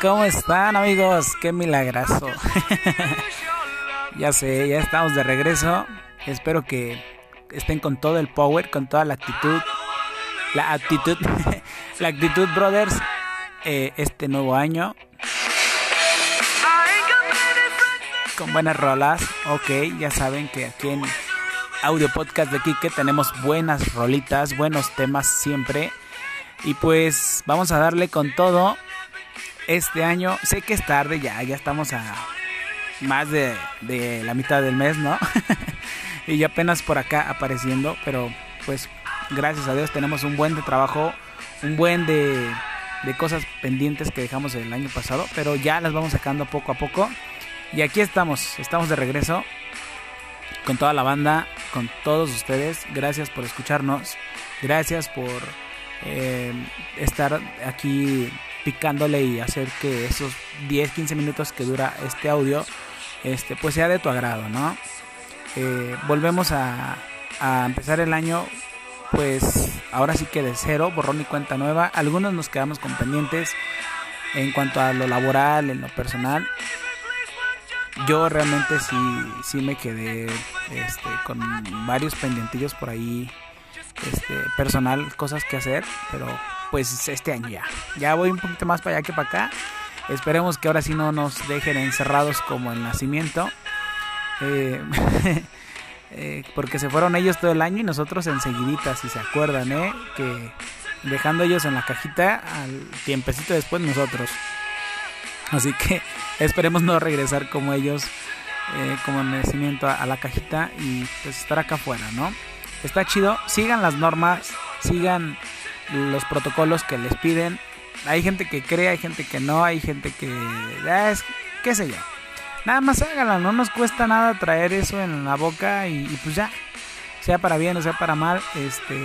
¿Cómo están amigos? Qué milagroso. Ya sé, ya estamos de regreso. Espero que estén con todo el power, con toda la actitud. La actitud, la actitud, brothers, eh, este nuevo año. Con buenas rolas. Ok, ya saben que aquí en Audio Podcast de Kike tenemos buenas rolitas, buenos temas siempre. Y pues vamos a darle con todo este año. Sé que es tarde ya, ya estamos a más de, la mitad del mes, ¿no? y ya apenas por acá apareciendo, pero pues gracias a Dios tenemos un buen de trabajo, un buen de, de cosas pendientes que dejamos el año pasado, pero ya las vamos sacando poco a poco. Y aquí estamos, estamos de regreso con toda la banda, con todos ustedes. Gracias por escucharnos, gracias por eh, estar aquí picándole y hacer que esos 10, 15 minutos que dura este audio, este, pues sea de tu agrado, ¿no? Eh, volvemos a, a empezar el año, pues ahora sí que de cero, borrón y cuenta nueva. Algunos nos quedamos con pendientes en cuanto a lo laboral, en lo personal. Yo realmente sí, sí me quedé este, con varios pendientillos por ahí, este, personal, cosas que hacer, pero pues este año ya. Ya voy un poquito más para allá que para acá. Esperemos que ahora sí no nos dejen encerrados como el nacimiento. Eh, eh, porque se fueron ellos todo el año y nosotros enseguidita, si se acuerdan, ¿eh? Que dejando ellos en la cajita, al tiempecito después nosotros. Así que esperemos no regresar como ellos, eh, como nacimiento a, a la cajita y pues estar acá afuera, ¿no? Está chido, sigan las normas, sigan los protocolos que les piden. Hay gente que cree, hay gente que no, hay gente que... Es, qué sé yo. Nada más háganlo, no nos cuesta nada traer eso en la boca y, pues ya. Sea para bien o sea para mal, este,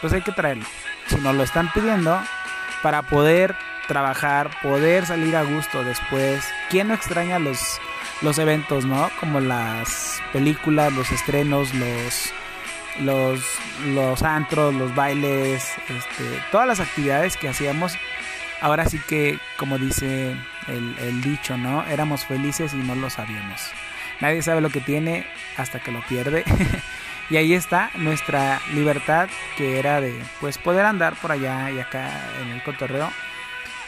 pues hay que traerlo. Si nos lo están pidiendo para poder trabajar, poder salir a gusto después. ¿Quién no extraña los, los eventos, no? Como las películas, los estrenos, los los, los antros, los bailes, este, todas las actividades que hacíamos. Ahora sí que, como dice el, dicho, ¿no? Éramos felices y no lo sabíamos. Nadie sabe lo que tiene hasta que lo pierde. y ahí está nuestra libertad que era de pues poder andar por allá y acá en el cotorreo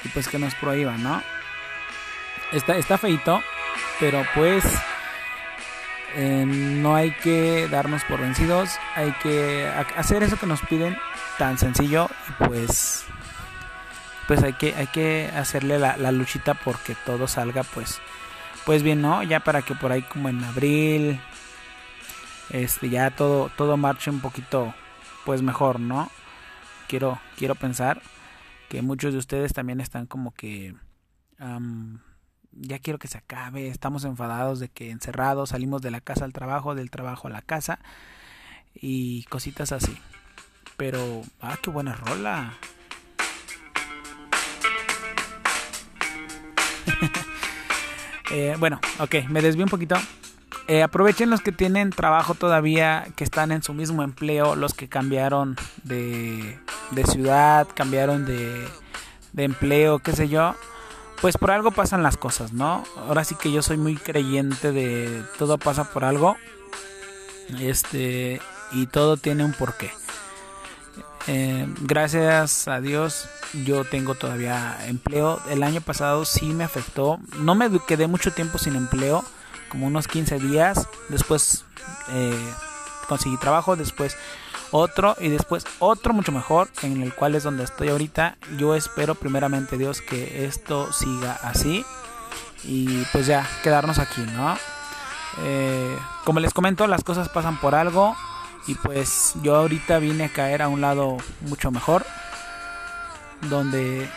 y pues que nos prohíban, ¿no? Está, está feito, pero pues eh, no hay que darnos por vencidos, hay que hacer eso que nos piden tan sencillo y pues pues hay que hay que hacerle la, la, luchita porque todo salga pues pues bien no ya para que por ahí como en abril este ya todo todo marche un poquito pues mejor no quiero quiero pensar que muchos de ustedes también están como que ya quiero que se acabe, estamos enfadados de que encerrados, salimos de la casa al trabajo, del trabajo a la casa y cositas así. Pero, ah, qué buena rola. Eh, bueno, ok, me desvío un poquito. Eh, aprovechen los que tienen trabajo todavía, que están en su mismo empleo, los que cambiaron de, de ciudad, cambiaron de, de empleo, qué sé yo pues por algo pasan las cosas, ¿no? Ahora sí que yo soy muy creyente de todo pasa por algo. Este, y todo tiene un porqué. Eh, gracias a Dios yo tengo todavía empleo. El año pasado sí me afectó. No me quedé mucho tiempo sin empleo, como unos 15 días. Después eh, conseguí trabajo, después otro y después otro mucho mejor en el cual es donde estoy ahorita yo espero primeramente Dios que esto siga así y pues ya quedarnos aquí no eh, como les comento las cosas pasan por algo y pues yo ahorita vine a caer a un lado mucho mejor donde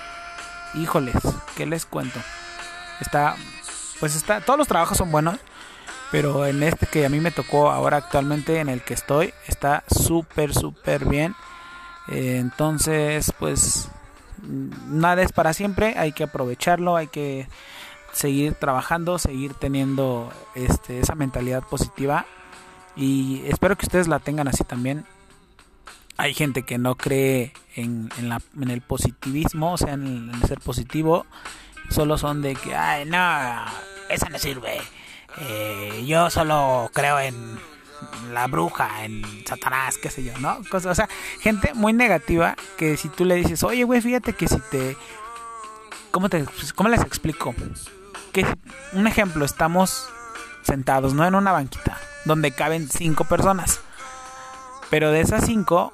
híjoles qué les cuento está pues está todos los trabajos son buenos Pero en este que a mí me tocó ahora actualmente, en el que estoy, está súper, súper bien. Entonces, pues nada es para siempre, hay que aprovecharlo, hay que seguir trabajando, seguir teniendo este, esa mentalidad positiva y espero que ustedes la tengan así también. Hay gente que no cree en, en, la, el positivismo, o sea, en el, ser positivo, solo son de que, ay, no, esa no sirve. Eh, yo solo creo en la bruja, en Satanás, qué sé yo, ¿no? Cosas, o sea, gente muy negativa que si tú le dices, oye, güey, fíjate que si te... ¿Cómo, te, ¿Cómo les explico? Que un ejemplo, estamos sentados, ¿no? En una banquita, donde caben cinco personas. Pero de esas cinco,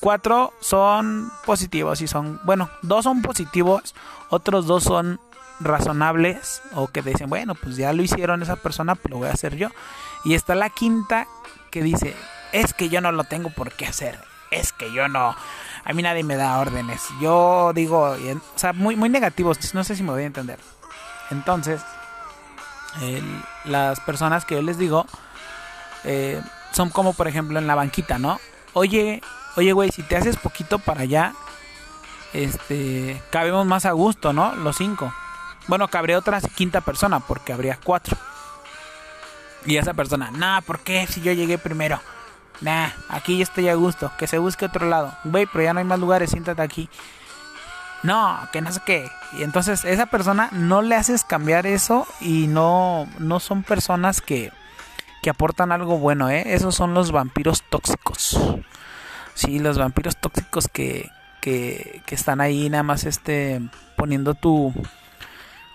cuatro son positivos y son, bueno, dos son positivos, otros dos son razonables o que dicen, bueno, pues ya lo hicieron esa persona, pues lo voy a hacer yo. Y está la quinta que dice, es que yo no lo tengo por qué hacer, es que yo no, a mí nadie me da órdenes. Yo digo, o sea, muy, muy negativos, no sé si me voy a entender. Entonces, las personas que yo les digo, eh, son como por ejemplo en la banquita, ¿no? Oye, oye, güey, si te haces poquito para allá, este, cabemos más a gusto, ¿no? Los cinco. Bueno, cabría otra quinta persona porque habría cuatro. Y esa persona, nah, ¿por qué si yo llegué primero? Nah, aquí ya estoy a gusto, que se busque otro lado. Güey, pero ya no hay más lugares, siéntate aquí. No, que no sé qué. Y entonces esa persona no le haces cambiar eso y no, no son personas que, que aportan algo bueno, ¿eh? Esos son los vampiros tóxicos. Sí, los vampiros tóxicos que, que, están ahí nada más este, poniendo tu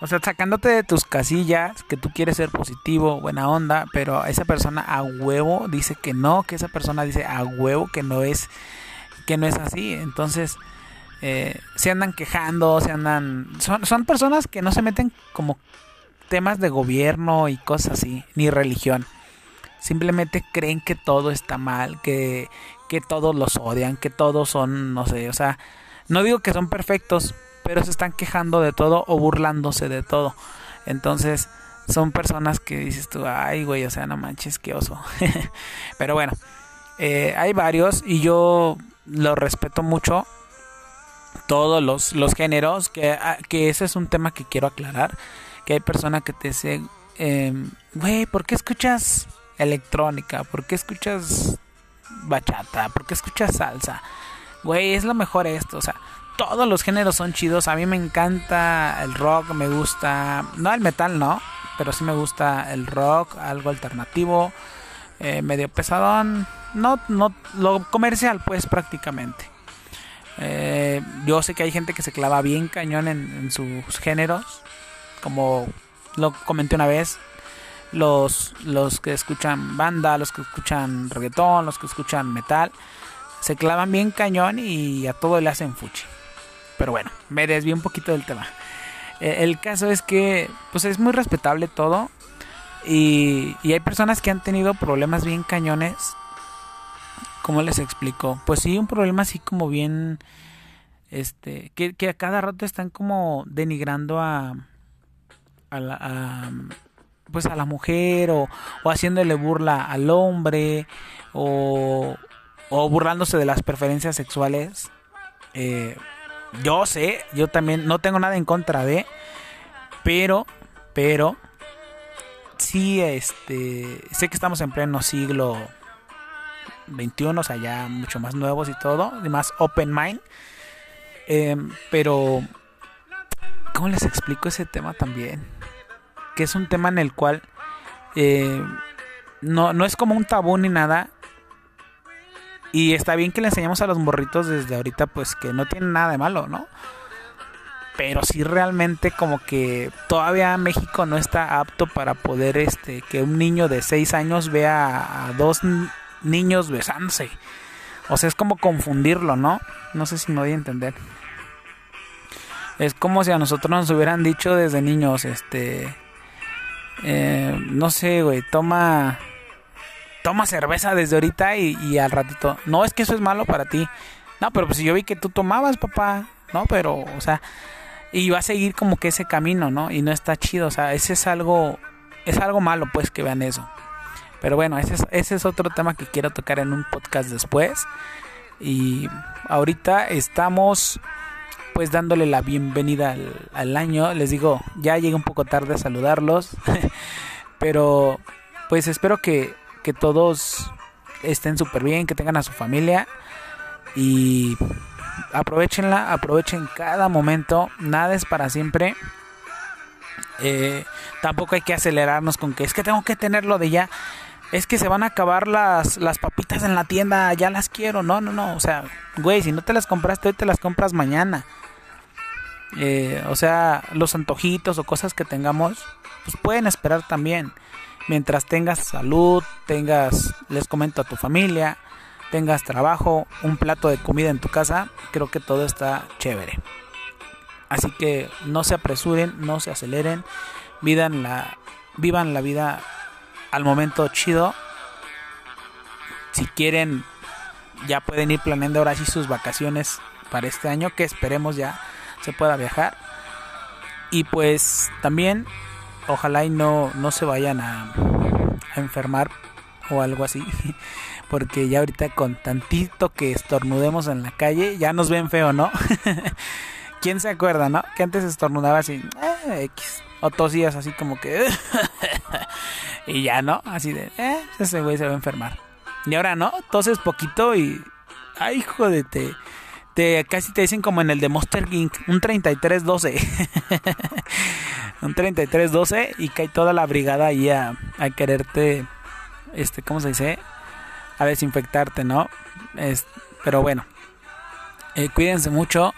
o sea, sacándote de tus casillas, que tú quieres ser positivo, buena onda, pero esa persona a huevo dice que no, que esa persona dice a huevo que no es, que no es así. Entonces, eh, se andan quejando, se andan... Son, son personas que no se meten como temas de gobierno y cosas así, ni religión. Simplemente creen que todo está mal, que, que todos los odian, que todos son, no sé, o sea, no digo que son perfectos, pero se están quejando de todo o burlándose de todo. Entonces, son personas que dices tú, ay, güey, o sea, no manches, qué oso. pero bueno, eh, hay varios y yo lo respeto mucho. Todos los, los géneros, que, ah, que ese es un tema que quiero aclarar. Que hay personas que te dicen, em, güey, ¿por qué escuchas electrónica? ¿Por qué escuchas bachata? ¿Por qué escuchas salsa? Güey, es lo mejor esto, o sea, todos los géneros son chidos. A mí me encanta el rock, me gusta, no el metal, no, pero sí me gusta el rock, algo alternativo, eh, medio pesadón, no, no, lo comercial, pues prácticamente. Eh, yo sé que hay gente que se clava bien cañón en, sus géneros, como lo comenté una vez. Los, los que escuchan banda, los que escuchan reggaetón, los que escuchan metal, se clavan bien cañón y a todo le hacen fuchi. Pero bueno, me desvío un poquito del tema. Eh, el caso es que, pues es muy respetable todo. Y, hay personas que han tenido problemas bien cañones. ¿Cómo les explico? Pues sí, un problema así como bien. Este. Que, a cada rato están como denigrando a. A la. Pues a la mujer. O, o haciéndole burla al hombre. O. Burlándose de las preferencias sexuales. Eh, yo sé, yo también no tengo nada en contra de, pero, pero, sí, este, sé que estamos en pleno siglo 21, o sea, ya mucho más nuevos y todo, y más open mind, em, pero, ¿cómo les explico ese tema también? Que es un tema en el cual eh, no, no es como un tabú ni nada, y está bien que le enseñemos a los morritos desde ahorita, pues que no tienen nada de malo, ¿no? Pero sí realmente como que todavía México no está apto para poder este que un niño de 6 años vea a dos niños besándose. O sea, es como confundirlo, ¿no? No sé si me voy a entender. Es como si a nosotros nos hubieran dicho desde niños, este... Eh, no sé, güey, toma toma cerveza desde ahorita y, al ratito. No es que eso es malo para ti. No, pero pues yo vi que tú tomabas, papá. No, pero, o sea, y va a seguir como que ese camino, ¿no? Y no está chido. O sea, ese es algo es algo malo pues que vean eso. Pero bueno, ese es, ese es otro tema que quiero tocar en un podcast después. Y ahorita estamos pues dándole la bienvenida al, año. Les digo, ya llegué un poco tarde a saludarlos. pero pues espero que, que todos estén súper bien, que tengan a su familia. Y aprovechenla, aprovechen cada momento. Nada es para siempre. Eh, tampoco hay que acelerarnos con que es que tengo que tenerlo de ya. Es que se van a acabar las, las papitas en la tienda, ya las quiero. No, no, no. O sea, güey, si no te las compraste hoy, te las compras mañana. Eh, o sea, los antojitos o cosas que tengamos, pues pueden esperar también. Mientras tengas salud, tengas, les comento a tu familia, tengas trabajo, un plato de comida en tu casa, creo que todo está chévere. Así que no se apresuren, no se aceleren, vivan la, vivan la vida al momento chido. Si quieren, ya pueden ir planeando ahora sí sus vacaciones para este año, que esperemos ya se pueda viajar. Y pues también, ojalá y no, no se vayan a, enfermar o algo así. Porque ya ahorita con tantito que estornudemos en la calle, ya nos ven feo, ¿no? ¿Quién se acuerda, no? Que antes estornudaba así, eh, X. O tosías así como que... y ya, ¿no? Así de, eh, ese güey se va a enfermar. Y ahora, ¿no? Toses poquito y... Ay, de te... Casi te dicen como en el de Monster King, un 33-12. un 33-12 y cae toda la brigada ahí a, quererte, este, ¿cómo se dice? A desinfectarte, ¿no? Es, pero bueno, eh, cuídense mucho.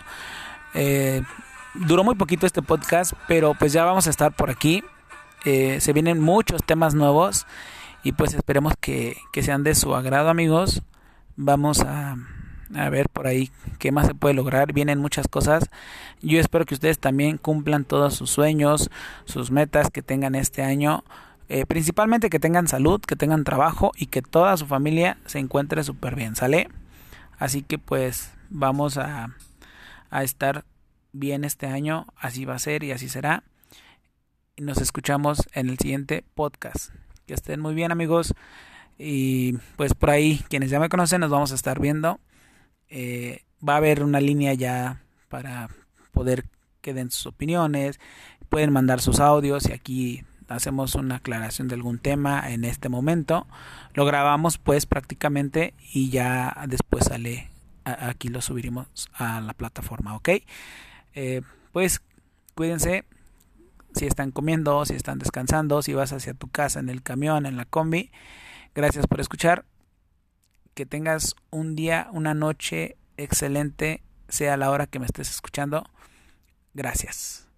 Eh, duró muy poquito este podcast, pero pues ya vamos a estar por aquí. Eh, se vienen muchos temas nuevos y pues esperemos que, sean de su agrado amigos. Vamos a, a, ver por ahí qué más se puede lograr. Vienen muchas cosas. Yo espero que ustedes también cumplan todos sus sueños, sus metas que tengan este año. Eh, principalmente que tengan salud, que tengan trabajo y que toda su familia se encuentre súper bien, ¿sale? Así que pues vamos a, a estar bien este año, así va a ser y así será. Y nos escuchamos en el siguiente podcast. Que estén muy bien amigos. Y pues por ahí, quienes ya me conocen, nos vamos a estar viendo. Eh, va a haber una línea ya para poder que den sus opiniones. Pueden mandar sus audios y aquí hacemos una aclaración de algún tema en este momento. Lo grabamos pues prácticamente y ya después sale aquí lo subiremos a la plataforma, ¿ok? Eh, pues cuídense si están comiendo, si están descansando, si vas hacia tu casa en el camión, en la combi. Gracias por escuchar. Que tengas un día, una noche excelente, sea la hora que me estés escuchando. Gracias.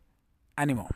Ánimo.